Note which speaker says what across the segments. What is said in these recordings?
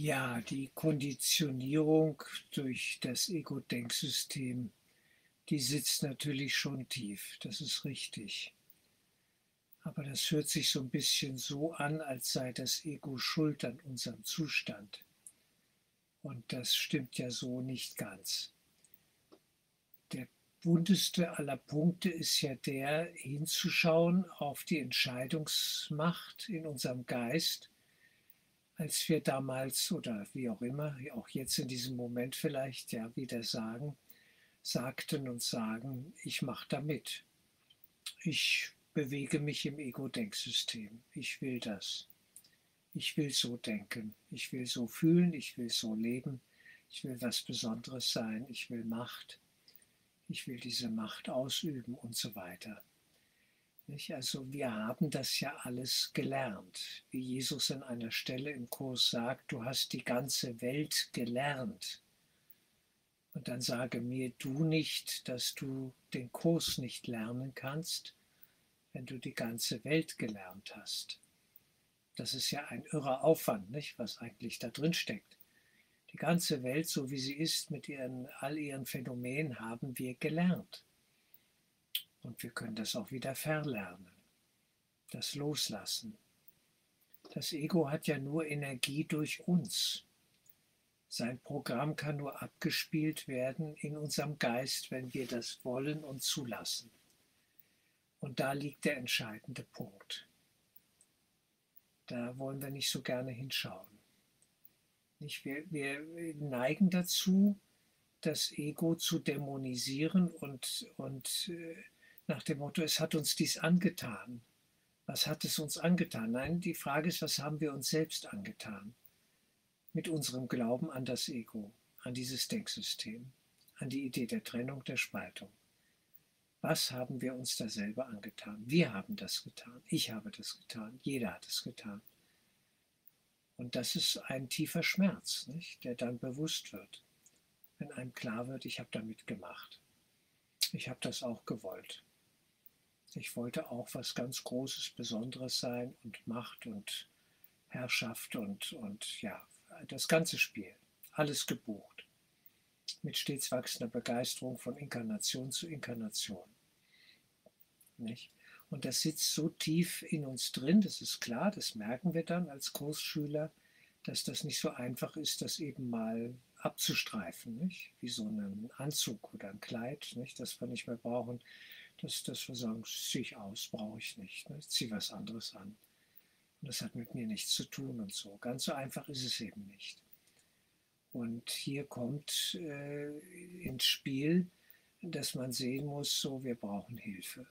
Speaker 1: Ja, die Konditionierung durch das Ego-Denksystem, die sitzt natürlich schon tief, das ist richtig. Aber das hört sich so ein bisschen so an, als sei das Ego schuld an unserem Zustand. Und das stimmt ja so nicht ganz. Der bunteste aller Punkte ist ja der, hinzuschauen auf die Entscheidungsmacht in unserem Geist als wir damals oder wie auch immer, auch jetzt in diesem Moment vielleicht ja wieder sagen, sagten und sagen, ich mache da mit. Ich bewege mich im Ego-Denksystem. Ich will das. Ich will so denken. Ich will so fühlen. Ich will so leben. Ich will was Besonderes sein. Ich will Macht. Ich will diese Macht ausüben und so weiter. Also wir haben das ja alles gelernt. Wie Jesus an einer Stelle im Kurs sagt, du hast die ganze Welt gelernt. Und dann sage mir du nicht, dass du den Kurs nicht lernen kannst, wenn du die ganze Welt gelernt hast. Das ist ja ein irrer Aufwand, nicht, was eigentlich da drin steckt. Die ganze Welt, so wie sie ist, mit ihren, all ihren Phänomenen, haben wir gelernt. Und wir können das auch wieder verlernen. Das Loslassen. Das Ego hat ja nur Energie durch uns. Sein Programm kann nur abgespielt werden in unserem Geist, wenn wir das wollen und zulassen. Und da liegt der entscheidende Punkt. Da wollen wir nicht so gerne hinschauen. Nicht? Wir, wir neigen dazu, das Ego zu dämonisieren und, und äh, nach dem Motto, es hat uns dies angetan. Was hat es uns angetan? Nein, die Frage ist, was haben wir uns selbst angetan? Mit unserem Glauben an das Ego, an dieses Denksystem, an die Idee der Trennung, der Spaltung. Was haben wir uns da selber angetan? Wir haben das getan. Ich habe das getan. Jeder hat es getan. Und das ist ein tiefer Schmerz, nicht? der dann bewusst wird, wenn einem klar wird, ich habe damit gemacht. Ich habe das auch gewollt. Ich wollte auch was ganz Großes, Besonderes sein und Macht und Herrschaft und, und ja, das ganze Spiel. Alles gebucht. Mit stets wachsender Begeisterung von Inkarnation zu Inkarnation. Nicht? Und das sitzt so tief in uns drin, das ist klar, das merken wir dann als Kursschüler, dass das nicht so einfach ist, das eben mal abzustreifen, nicht? wie so einen Anzug oder ein Kleid, nicht? das wir nicht mehr brauchen, dass, dass wir sagen, ziehe ich aus, brauche ich nicht. Ne? Ich ziehe was anderes an. Und das hat mit mir nichts zu tun und so. Ganz so einfach ist es eben nicht. Und hier kommt äh, ins Spiel, dass man sehen muss, so wir brauchen Hilfe.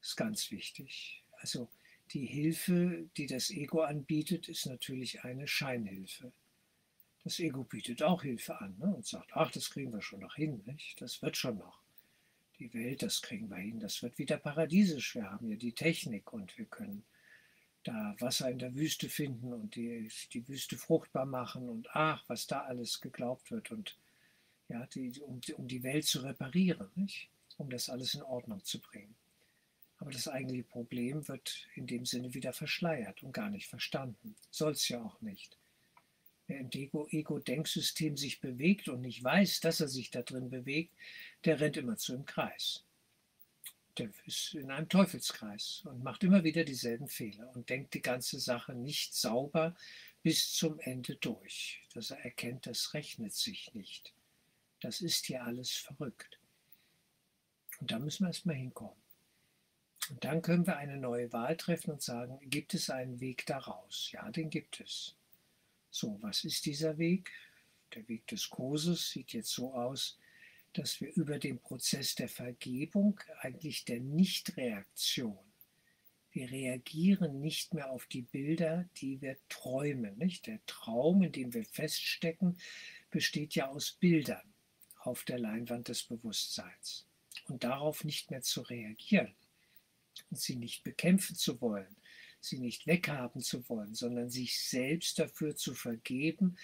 Speaker 1: Das ist ganz wichtig. Also die Hilfe, die das Ego anbietet, ist natürlich eine Scheinhilfe. Das Ego bietet auch Hilfe an ne? und sagt, ach, das kriegen wir schon noch hin, nicht? das wird schon noch die Welt, das kriegen wir hin, das wird wieder paradiesisch. Wir haben ja die Technik und wir können da Wasser in der Wüste finden und die, die Wüste fruchtbar machen und ach, was da alles geglaubt wird und ja, die, um, um die Welt zu reparieren, nicht? um das alles in Ordnung zu bringen. Aber das eigentliche Problem wird in dem Sinne wieder verschleiert und gar nicht verstanden. Soll es ja auch nicht. Ego-Denksystem sich bewegt und nicht weiß, dass er sich da drin bewegt, der rennt immer zu im Kreis. Der ist in einem Teufelskreis und macht immer wieder dieselben Fehler und denkt die ganze Sache nicht sauber bis zum Ende durch, dass er erkennt, das rechnet sich nicht. Das ist hier alles verrückt. Und da müssen wir erstmal hinkommen. Und dann können wir eine neue Wahl treffen und sagen, gibt es einen Weg daraus? Ja, den gibt es. So, was ist dieser Weg? Der Weg des Kurses sieht jetzt so aus, dass wir über den Prozess der Vergebung, eigentlich der Nichtreaktion, wir reagieren nicht mehr auf die Bilder, die wir träumen. Nicht? Der Traum, in dem wir feststecken, besteht ja aus Bildern auf der Leinwand des Bewusstseins. Und darauf nicht mehr zu reagieren und sie nicht bekämpfen zu wollen, sie nicht weghaben zu wollen, sondern sich selbst dafür zu vergeben,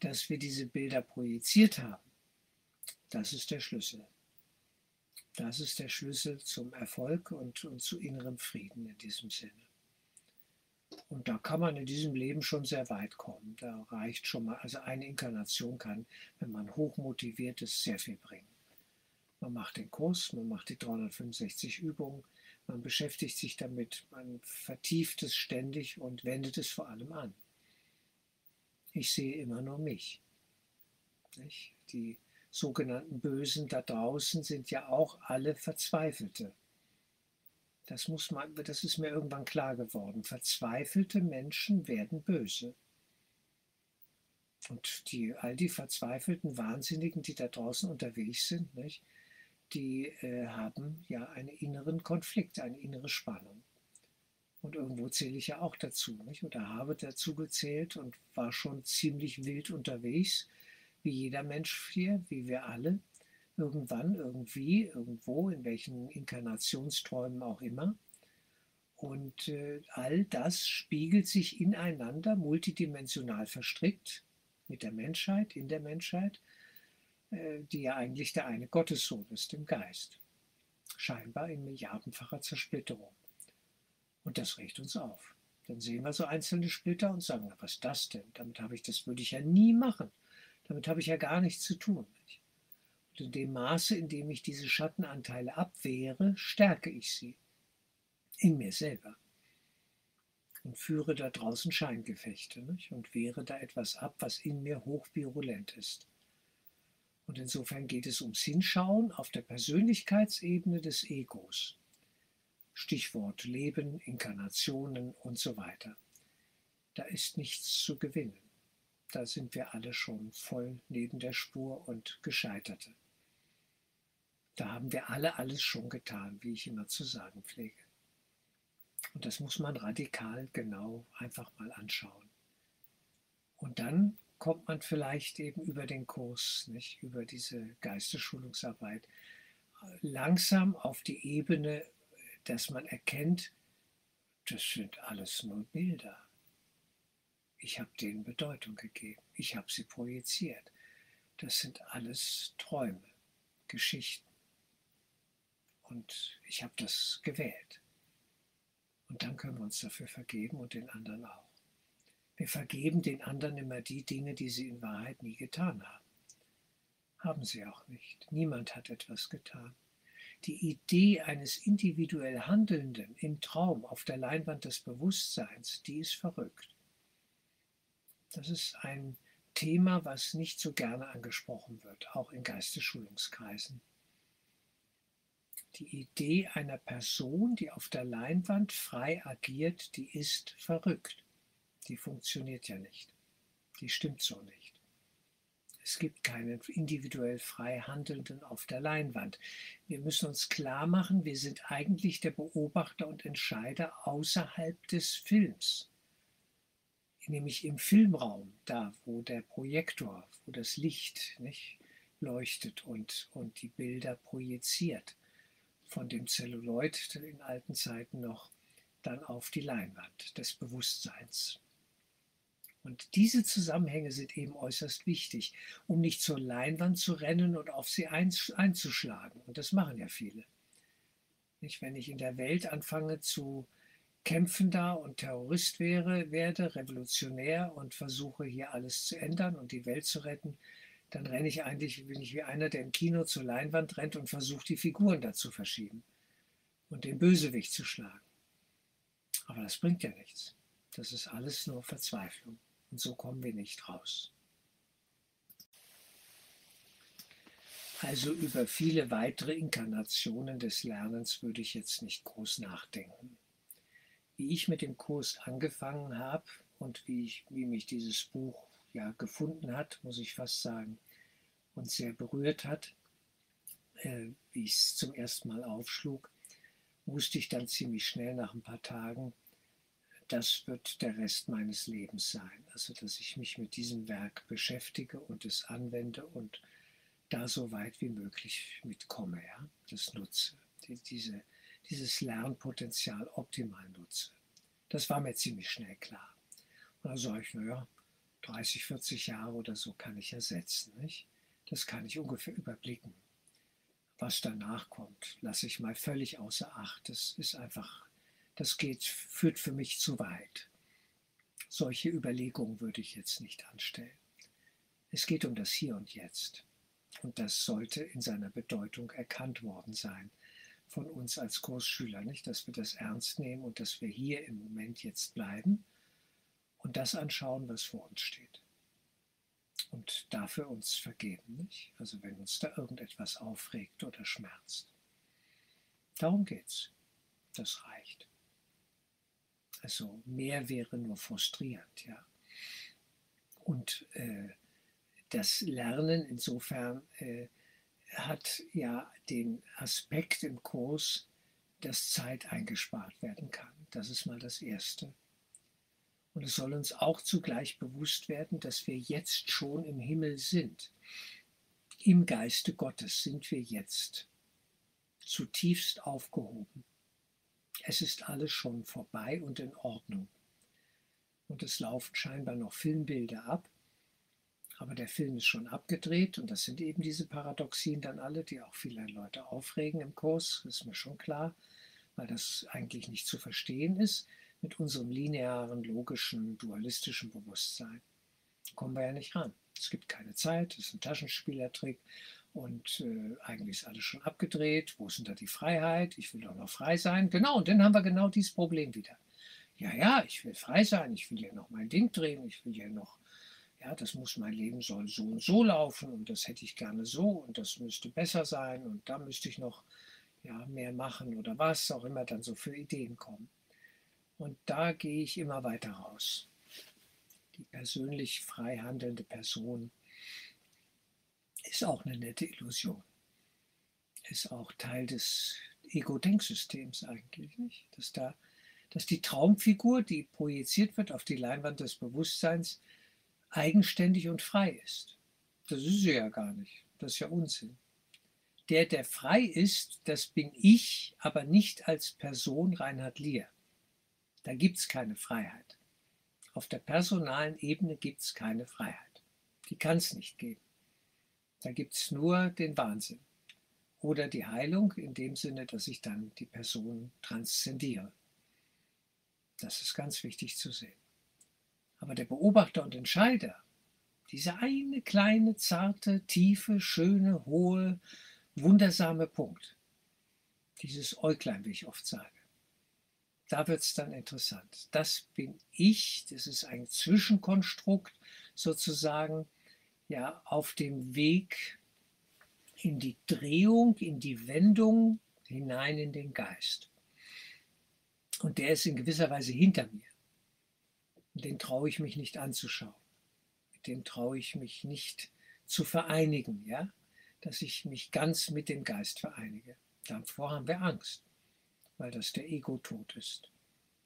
Speaker 1: dass wir diese Bilder projiziert haben. Das ist der Schlüssel. Das ist der Schlüssel zum Erfolg und, und zu innerem Frieden in diesem Sinne. Und da kann man in diesem Leben schon sehr weit kommen. Da reicht schon mal, also eine Inkarnation kann, wenn man hochmotiviert ist, sehr viel bringen. Man macht den Kurs, man macht die 365 Übungen, man beschäftigt sich damit, man vertieft es ständig und wendet es vor allem an. Ich sehe immer nur mich. Die sogenannten Bösen da draußen sind ja auch alle Verzweifelte. Das, muss man, das ist mir irgendwann klar geworden. Verzweifelte Menschen werden böse. Und die, all die verzweifelten Wahnsinnigen, die da draußen unterwegs sind, nicht, die äh, haben ja einen inneren Konflikt, eine innere Spannung. Und irgendwo zähle ich ja auch dazu, nicht? oder habe dazu gezählt und war schon ziemlich wild unterwegs, wie jeder Mensch hier, wie wir alle irgendwann, irgendwie, irgendwo, in welchen Inkarnationsträumen auch immer. Und äh, all das spiegelt sich ineinander, multidimensional verstrickt mit der Menschheit, in der Menschheit, die ja eigentlich der eine Gottessohn ist, im Geist. Scheinbar in milliardenfacher Zersplitterung. Und das regt uns auf. Dann sehen wir so einzelne Splitter und sagen, was ist das denn? Damit habe ich, das würde ich ja nie machen. Damit habe ich ja gar nichts zu tun. Und in dem Maße, in dem ich diese Schattenanteile abwehre, stärke ich sie in mir selber und führe da draußen Scheingefechte nicht? und wehre da etwas ab, was in mir hochvirulent ist. Und insofern geht es ums Hinschauen auf der Persönlichkeitsebene des Egos. Stichwort Leben, Inkarnationen und so weiter. Da ist nichts zu gewinnen. Da sind wir alle schon voll neben der Spur und Gescheiterte. Da haben wir alle alles schon getan, wie ich immer zu sagen pflege. Und das muss man radikal genau einfach mal anschauen. Und dann kommt man vielleicht eben über den Kurs, nicht über diese Geistesschulungsarbeit, langsam auf die Ebene, dass man erkennt, das sind alles nur Bilder. Ich habe denen Bedeutung gegeben. Ich habe sie projiziert. Das sind alles Träume, Geschichten. Und ich habe das gewählt. Und dann können wir uns dafür vergeben und den anderen auch. Wir vergeben den anderen immer die Dinge, die sie in Wahrheit nie getan haben. Haben sie auch nicht. Niemand hat etwas getan. Die Idee eines individuell Handelnden im Traum auf der Leinwand des Bewusstseins, die ist verrückt. Das ist ein Thema, was nicht so gerne angesprochen wird, auch in Geistesschulungskreisen. Die Idee einer Person, die auf der Leinwand frei agiert, die ist verrückt. Die funktioniert ja nicht. Die stimmt so nicht. Es gibt keinen individuell frei Handelnden auf der Leinwand. Wir müssen uns klar machen, wir sind eigentlich der Beobachter und Entscheider außerhalb des Films. Nämlich im Filmraum, da wo der Projektor, wo das Licht nicht, leuchtet und, und die Bilder projiziert von dem Zelluloid in alten Zeiten noch dann auf die Leinwand des Bewusstseins. Und diese Zusammenhänge sind eben äußerst wichtig, um nicht zur Leinwand zu rennen und auf sie einzuschlagen. Und das machen ja viele. Nicht, wenn ich in der Welt anfange zu kämpfen da und Terrorist wäre, werde, revolutionär und versuche hier alles zu ändern und die Welt zu retten, dann renne ich eigentlich, bin ich wie einer, der im Kino zur Leinwand rennt und versucht, die Figuren da zu verschieben und den Bösewicht zu schlagen. Aber das bringt ja nichts. Das ist alles nur Verzweiflung. Und so kommen wir nicht raus. Also über viele weitere Inkarnationen des Lernens würde ich jetzt nicht groß nachdenken. Wie ich mit dem Kurs angefangen habe und wie, ich, wie mich dieses Buch ja, gefunden hat, muss ich fast sagen, und sehr berührt hat, äh, wie ich es zum ersten Mal aufschlug, wusste ich dann ziemlich schnell nach ein paar Tagen, das wird der Rest meines Lebens sein. Also, dass ich mich mit diesem Werk beschäftige und es anwende und da so weit wie möglich mitkomme, ja, das nutze, die, diese, dieses Lernpotenzial optimal nutze. Das war mir ziemlich schnell klar. Und dann sage ich, naja, 30, 40 Jahre oder so kann ich ersetzen. Nicht? Das kann ich ungefähr überblicken. Was danach kommt, lasse ich mal völlig außer Acht. Das ist einfach, das geht, führt für mich zu weit. solche Überlegungen würde ich jetzt nicht anstellen. Es geht um das Hier und Jetzt. Und das sollte in seiner Bedeutung erkannt worden sein von uns als Kursschüler, nicht? Dass wir das ernst nehmen und dass wir hier im Moment jetzt bleiben und das anschauen, was vor uns steht. Und dafür uns vergeben, nicht? Also wenn uns da irgendetwas aufregt oder schmerzt. Darum geht's. Das reicht. Also mehr wäre nur frustrierend, ja. Und äh, das Lernen insofern äh, hat ja den Aspekt im Kurs, dass Zeit eingespart werden kann. Das ist mal das Erste. Und es soll uns auch zugleich bewusst werden, dass wir jetzt schon im Himmel sind. Im Geiste Gottes sind wir jetzt zutiefst aufgehoben. Es ist alles schon vorbei und in Ordnung. Und es laufen scheinbar noch Filmbilder ab, aber der Film ist schon abgedreht und das sind eben diese Paradoxien dann alle, die auch viele Leute aufregen im Kurs, ist mir schon klar, weil das eigentlich nicht zu verstehen ist mit unserem linearen, logischen, dualistischen Bewusstsein. Kommen wir ja nicht ran. Es gibt keine Zeit, es ist ein Taschenspielertrick und äh, eigentlich ist alles schon abgedreht. Wo ist denn da die Freiheit? Ich will doch noch frei sein. Genau, und dann haben wir genau dieses Problem wieder. Ja, ja, ich will frei sein, ich will ja noch mein Ding drehen, ich will ja noch ja, das muss mein Leben soll so und so laufen und das hätte ich gerne so und das müsste besser sein und da müsste ich noch ja, mehr machen oder was auch immer dann so für Ideen kommen. Und da gehe ich immer weiter raus. Die persönlich frei handelnde Person ist auch eine nette Illusion. Ist auch Teil des Ego-Denksystems eigentlich, nicht? Dass da, dass die Traumfigur, die projiziert wird auf die Leinwand des Bewusstseins, eigenständig und frei ist. Das ist sie ja gar nicht. Das ist ja Unsinn. Der, der frei ist, das bin ich, aber nicht als Person Reinhard Lier. Da gibt es keine Freiheit. Auf der personalen Ebene gibt es keine Freiheit. Die kann es nicht geben. Da gibt es nur den Wahnsinn. Oder die Heilung in dem Sinne, dass ich dann die Person transzendiere. Das ist ganz wichtig zu sehen. Aber der Beobachter und Entscheider, dieser eine kleine, zarte, tiefe, schöne, hohe, wundersame Punkt, dieses Äuglein, wie ich oft sage, da wird es dann interessant. Das bin ich, das ist ein Zwischenkonstrukt sozusagen, ja, auf dem Weg in die Drehung, in die Wendung hinein in den Geist. Und der ist in gewisser Weise hinter mir den traue ich mich nicht anzuschauen. Mit dem traue ich mich nicht zu vereinigen, ja? dass ich mich ganz mit dem Geist vereinige. Davor haben wir Angst, weil das der Ego-Tod ist,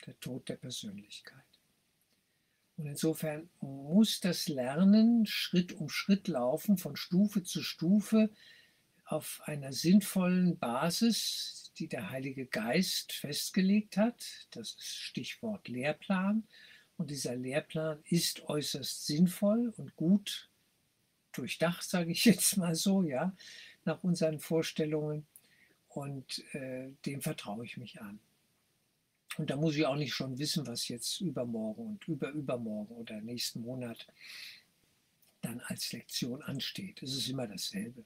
Speaker 1: der Tod der Persönlichkeit. Und insofern muss das Lernen Schritt um Schritt laufen, von Stufe zu Stufe, auf einer sinnvollen Basis, die der Heilige Geist festgelegt hat. Das ist Stichwort Lehrplan. Und dieser Lehrplan ist äußerst sinnvoll und gut durchdacht, sage ich jetzt mal so, ja, nach unseren Vorstellungen. Und äh, dem vertraue ich mich an. Und da muss ich auch nicht schon wissen, was jetzt übermorgen und überübermorgen oder nächsten Monat dann als Lektion ansteht. Es ist immer dasselbe.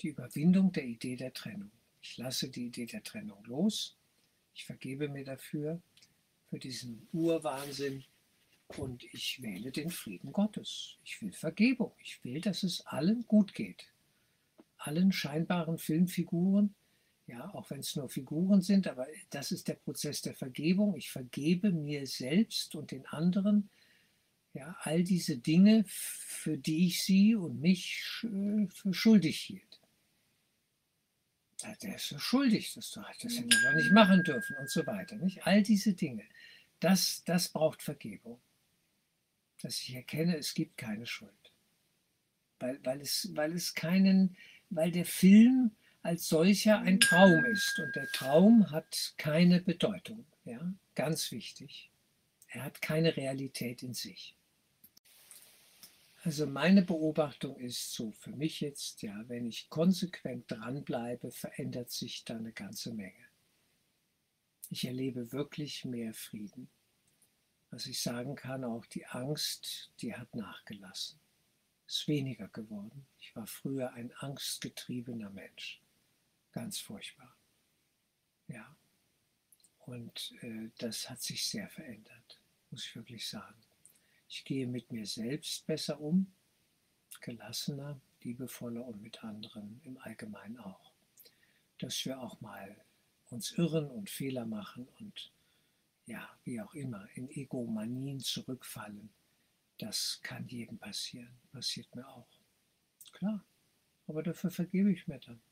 Speaker 1: Die Überwindung der Idee der Trennung. Ich lasse die Idee der Trennung los. Ich vergebe mir dafür für diesen Urwahnsinn und ich wähle den Frieden Gottes. Ich will Vergebung. Ich will, dass es allen gut geht. Allen scheinbaren Filmfiguren, ja, auch wenn es nur Figuren sind, aber das ist der Prozess der Vergebung. Ich vergebe mir selbst und den anderen, ja, all diese Dinge, für die ich sie und mich für schuldig hielt der ist so schuldig, das, das hätte er nicht machen dürfen und so weiter. Nicht? All diese Dinge, das, das braucht Vergebung. Dass ich erkenne, es gibt keine Schuld. Weil, weil, es, weil es keinen, weil der Film als solcher ein Traum ist und der Traum hat keine Bedeutung. Ja? Ganz wichtig. Er hat keine Realität in sich. Also meine Beobachtung ist so für mich jetzt, ja, wenn ich konsequent dranbleibe, verändert sich da eine ganze Menge. Ich erlebe wirklich mehr Frieden. Was ich sagen kann, auch die Angst, die hat nachgelassen. Ist weniger geworden. Ich war früher ein angstgetriebener Mensch. Ganz furchtbar. Ja. Und äh, das hat sich sehr verändert, muss ich wirklich sagen. Ich gehe mit mir selbst besser um, gelassener, liebevoller und mit anderen im Allgemeinen auch. Dass wir auch mal uns irren und Fehler machen und ja, wie auch immer, in Egomanien zurückfallen. Das kann jedem passieren, passiert mir auch. Klar, aber dafür vergebe ich mir dann.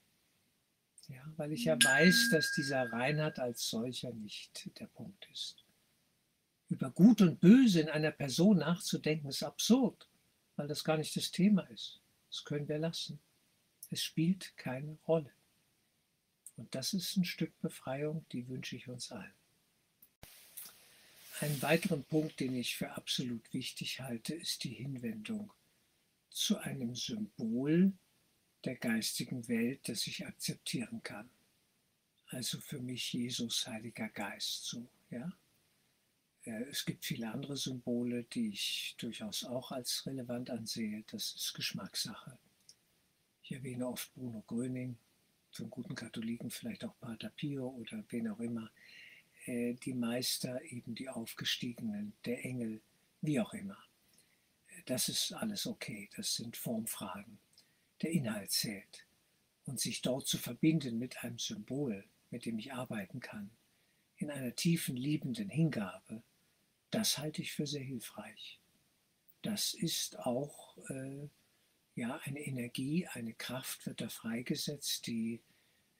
Speaker 1: Ja, weil ich ja weiß, dass dieser Reinhard als solcher nicht der Punkt ist. Über Gut und Böse in einer Person nachzudenken, ist absurd, weil das gar nicht das Thema ist. Das können wir lassen. Es spielt keine Rolle. Und das ist ein Stück Befreiung, die wünsche ich uns allen. Einen weiteren Punkt, den ich für absolut wichtig halte, ist die Hinwendung zu einem Symbol der geistigen Welt, das ich akzeptieren kann. Also für mich Jesus, Heiliger Geist, so, ja. Äh, es gibt viele andere Symbole, die ich durchaus auch als relevant ansehe. Das ist Geschmackssache. Ich erwähne oft Bruno Gröning, einen guten Katholiken vielleicht auch Pater Pio oder wen auch immer. Äh, die Meister, eben die Aufgestiegenen, der Engel, wie auch immer. Das ist alles okay, das sind Formfragen. Der Inhalt zählt. Und sich dort zu verbinden mit einem Symbol, mit dem ich arbeiten kann, in einer tiefen, liebenden Hingabe, das halte ich für sehr hilfreich. Das ist auch äh, ja, eine Energie, eine Kraft wird da freigesetzt, die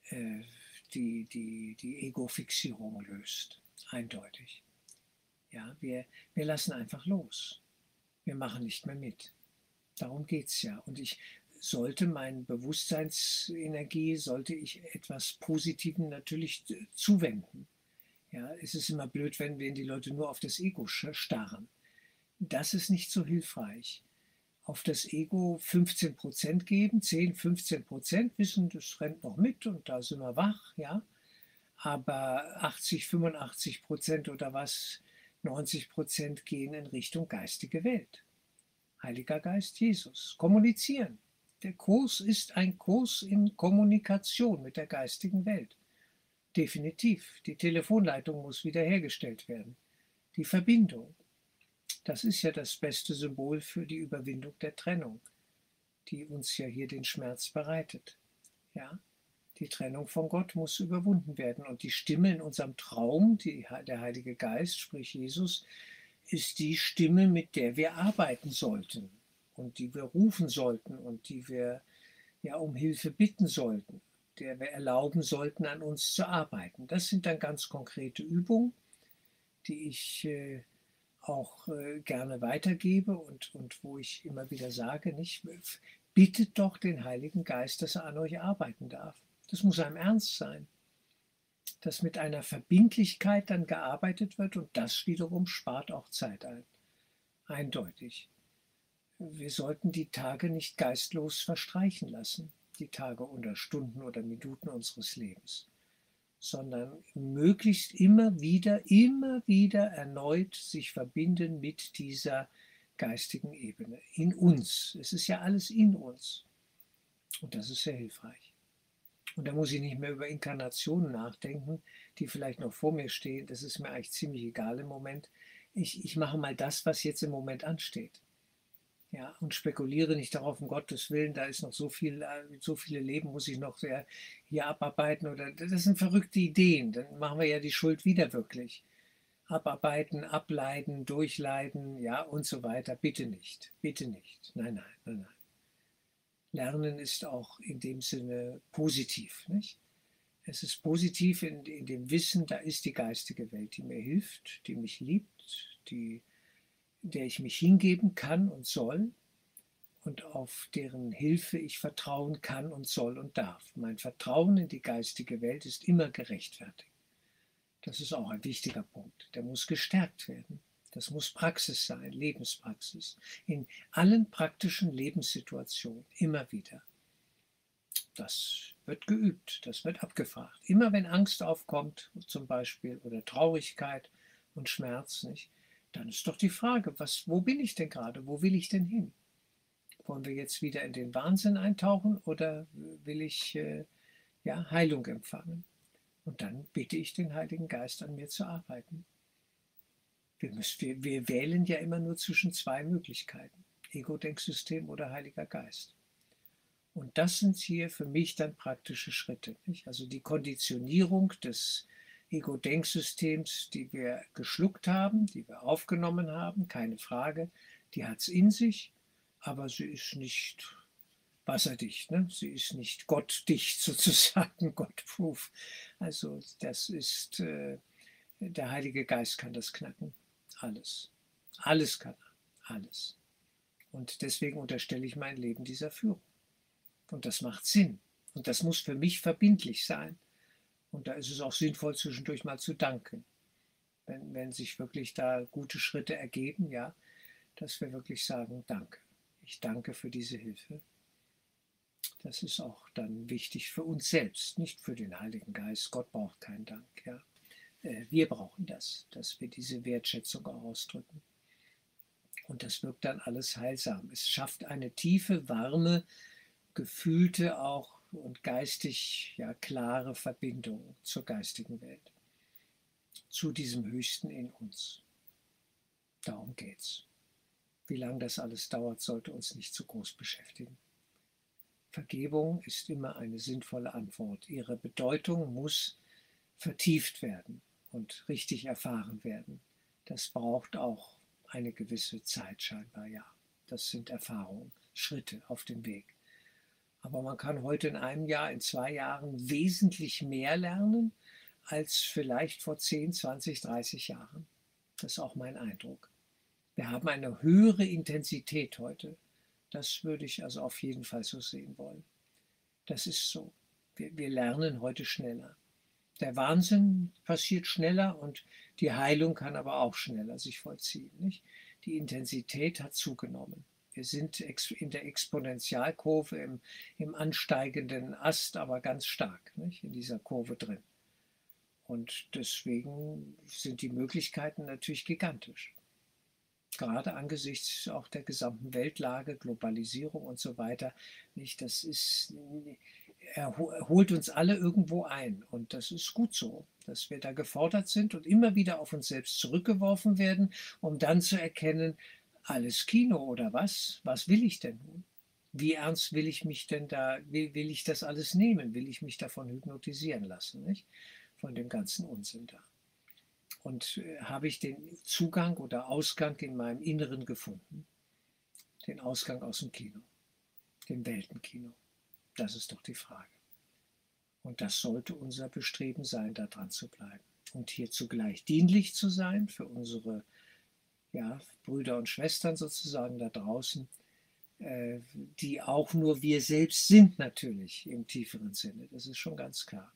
Speaker 1: äh, die, die, die Ego-Fixierung löst. Eindeutig. Ja, wir, wir lassen einfach los. Wir machen nicht mehr mit. Darum geht es ja. Und ich sollte meine Bewusstseinsenergie, sollte ich etwas Positivem natürlich zuwenden. Ja, es ist immer blöd, wenn, wenn die Leute nur auf das Ego starren. Das ist nicht so hilfreich. Auf das Ego 15 Prozent geben, 10, 15 Prozent wissen, das rennt noch mit und da sind wir wach, ja. Aber 80, 85 Prozent oder was, 90 Prozent gehen in Richtung geistige Welt. Heiliger Geist Jesus. Kommunizieren. Der Kurs ist ein Kurs in Kommunikation mit der geistigen Welt. Definitiv. Die Telefonleitung muss wiederhergestellt werden. Die Verbindung. Das ist ja das beste Symbol für die Überwindung der Trennung, die uns ja hier den Schmerz bereitet. Ja? Die Trennung von Gott muss überwunden werden. Und die Stimme in unserem Traum, die, der Heilige Geist, sprich Jesus, ist die Stimme, mit der wir arbeiten sollten und die wir rufen sollten und die wir ja um Hilfe bitten sollten der wir erlauben sollten, an uns zu arbeiten. Das sind dann ganz konkrete Übungen, die ich äh, auch äh, gerne weitergebe und, und wo ich immer wieder sage, nicht, bittet doch den Heiligen Geist, dass er an euch arbeiten darf. Das muss einem ernst sein. Dass mit einer Verbindlichkeit dann gearbeitet wird und das wiederum spart auch Zeit ein. Eindeutig. Wir sollten die Tage nicht geistlos verstreichen lassen die Tage oder Stunden oder Minuten unseres Lebens, sondern möglichst immer wieder, immer wieder erneut sich verbinden mit dieser geistigen Ebene, in uns. Es ist ja alles in uns. Und das ist sehr hilfreich. Und da muss ich nicht mehr über Inkarnationen nachdenken, die vielleicht noch vor mir stehen. Das ist mir eigentlich ziemlich egal im Moment. Ich, ich mache mal das, was jetzt im Moment ansteht. Ja, und spekuliere nicht darauf, um Gottes Willen, da ist noch so viel, äh, so viele Leben muss ich noch sehr hier abarbeiten oder das sind verrückte Ideen. Dann machen wir ja die Schuld wieder wirklich. Abarbeiten, ableiden, durchleiden, ja und so weiter. Bitte nicht, bitte nicht. Nein, nein, nein, nein. Lernen ist auch in dem Sinne positiv, nicht? Es ist positiv in, in dem Wissen, da ist die geistige Welt, die mir hilft, die mich liebt, die der ich mich hingeben kann und soll und auf deren Hilfe ich vertrauen kann und soll und darf. Mein Vertrauen in die geistige Welt ist immer gerechtfertigt. Das ist auch ein wichtiger Punkt. Der muss gestärkt werden. Das muss Praxis sein, Lebenspraxis. In allen praktischen Lebenssituationen, immer wieder. Das wird geübt, das wird abgefragt. Immer wenn Angst aufkommt, zum Beispiel, oder Traurigkeit und Schmerz, nicht, dann ist doch die Frage, was, wo bin ich denn gerade? Wo will ich denn hin? Wollen wir jetzt wieder in den Wahnsinn eintauchen oder will ich äh, ja, Heilung empfangen? Und dann bitte ich den Heiligen Geist an mir zu arbeiten. Wir, müssen, wir, wir wählen ja immer nur zwischen zwei Möglichkeiten, Ego-Denksystem oder Heiliger Geist. Und das sind hier für mich dann praktische Schritte. Nicht? Also die Konditionierung des Ego-Denksystems, die wir geschluckt haben, die wir aufgenommen haben, keine Frage, die hat es in sich aber sie ist nicht wasserdicht, ne? sie ist nicht gottdicht sozusagen, Gottproof. Also das ist, äh, der Heilige Geist kann das knacken, alles. Alles kann er, alles. Und deswegen unterstelle ich mein Leben dieser Führung. Und das macht Sinn. Und das muss für mich verbindlich sein. Und da ist es auch sinnvoll, zwischendurch mal zu danken. Wenn, wenn sich wirklich da gute Schritte ergeben, ja, dass wir wirklich sagen, danke. Ich danke für diese Hilfe. Das ist auch dann wichtig für uns selbst, nicht für den Heiligen Geist. Gott braucht keinen Dank. Ja. Äh, wir brauchen das, dass wir diese Wertschätzung auch ausdrücken. Und das wirkt dann alles heilsam. Es schafft eine tiefe, warme, gefühlte auch und geistig ja, klare Verbindung zur geistigen Welt, zu diesem Höchsten in uns. Darum geht's. Wie lange das alles dauert, sollte uns nicht zu groß beschäftigen. Vergebung ist immer eine sinnvolle Antwort. Ihre Bedeutung muss vertieft werden und richtig erfahren werden. Das braucht auch eine gewisse Zeit scheinbar, ja. Das sind Erfahrungen, Schritte auf dem Weg. Aber man kann heute in einem Jahr, in zwei Jahren wesentlich mehr lernen als vielleicht vor 10, 20, 30 Jahren. Das ist auch mein Eindruck. Wir haben eine höhere Intensität heute. Das würde ich also auf jeden Fall so sehen wollen. Das ist so. Wir, wir lernen heute schneller. Der Wahnsinn passiert schneller und die Heilung kann aber auch schneller sich vollziehen. Nicht? Die Intensität hat zugenommen. Wir sind in der Exponentialkurve im, im ansteigenden Ast, aber ganz stark nicht? in dieser Kurve drin. Und deswegen sind die Möglichkeiten natürlich gigantisch gerade angesichts auch der gesamten Weltlage, Globalisierung und so weiter, nicht, das ist, er holt uns alle irgendwo ein und das ist gut so, dass wir da gefordert sind und immer wieder auf uns selbst zurückgeworfen werden, um dann zu erkennen, alles Kino oder was? Was will ich denn nun? Wie ernst will ich mich denn da, will, will ich das alles nehmen? Will ich mich davon hypnotisieren lassen, nicht? Von dem ganzen Unsinn da und äh, habe ich den Zugang oder Ausgang in meinem Inneren gefunden. Den Ausgang aus dem Kino, dem Weltenkino. Das ist doch die Frage. Und das sollte unser Bestreben sein, da dran zu bleiben. Und hier zugleich dienlich zu sein für unsere ja, Brüder und Schwestern sozusagen da draußen, äh, die auch nur wir selbst sind natürlich im tieferen Sinne. Das ist schon ganz klar.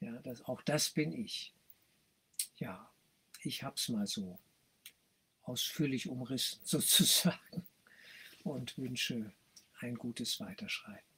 Speaker 1: Ja, das, auch das bin ich ja, ich habe es mal so ausführlich umrissen sozusagen und wünsche ein gutes Weiterschreiten.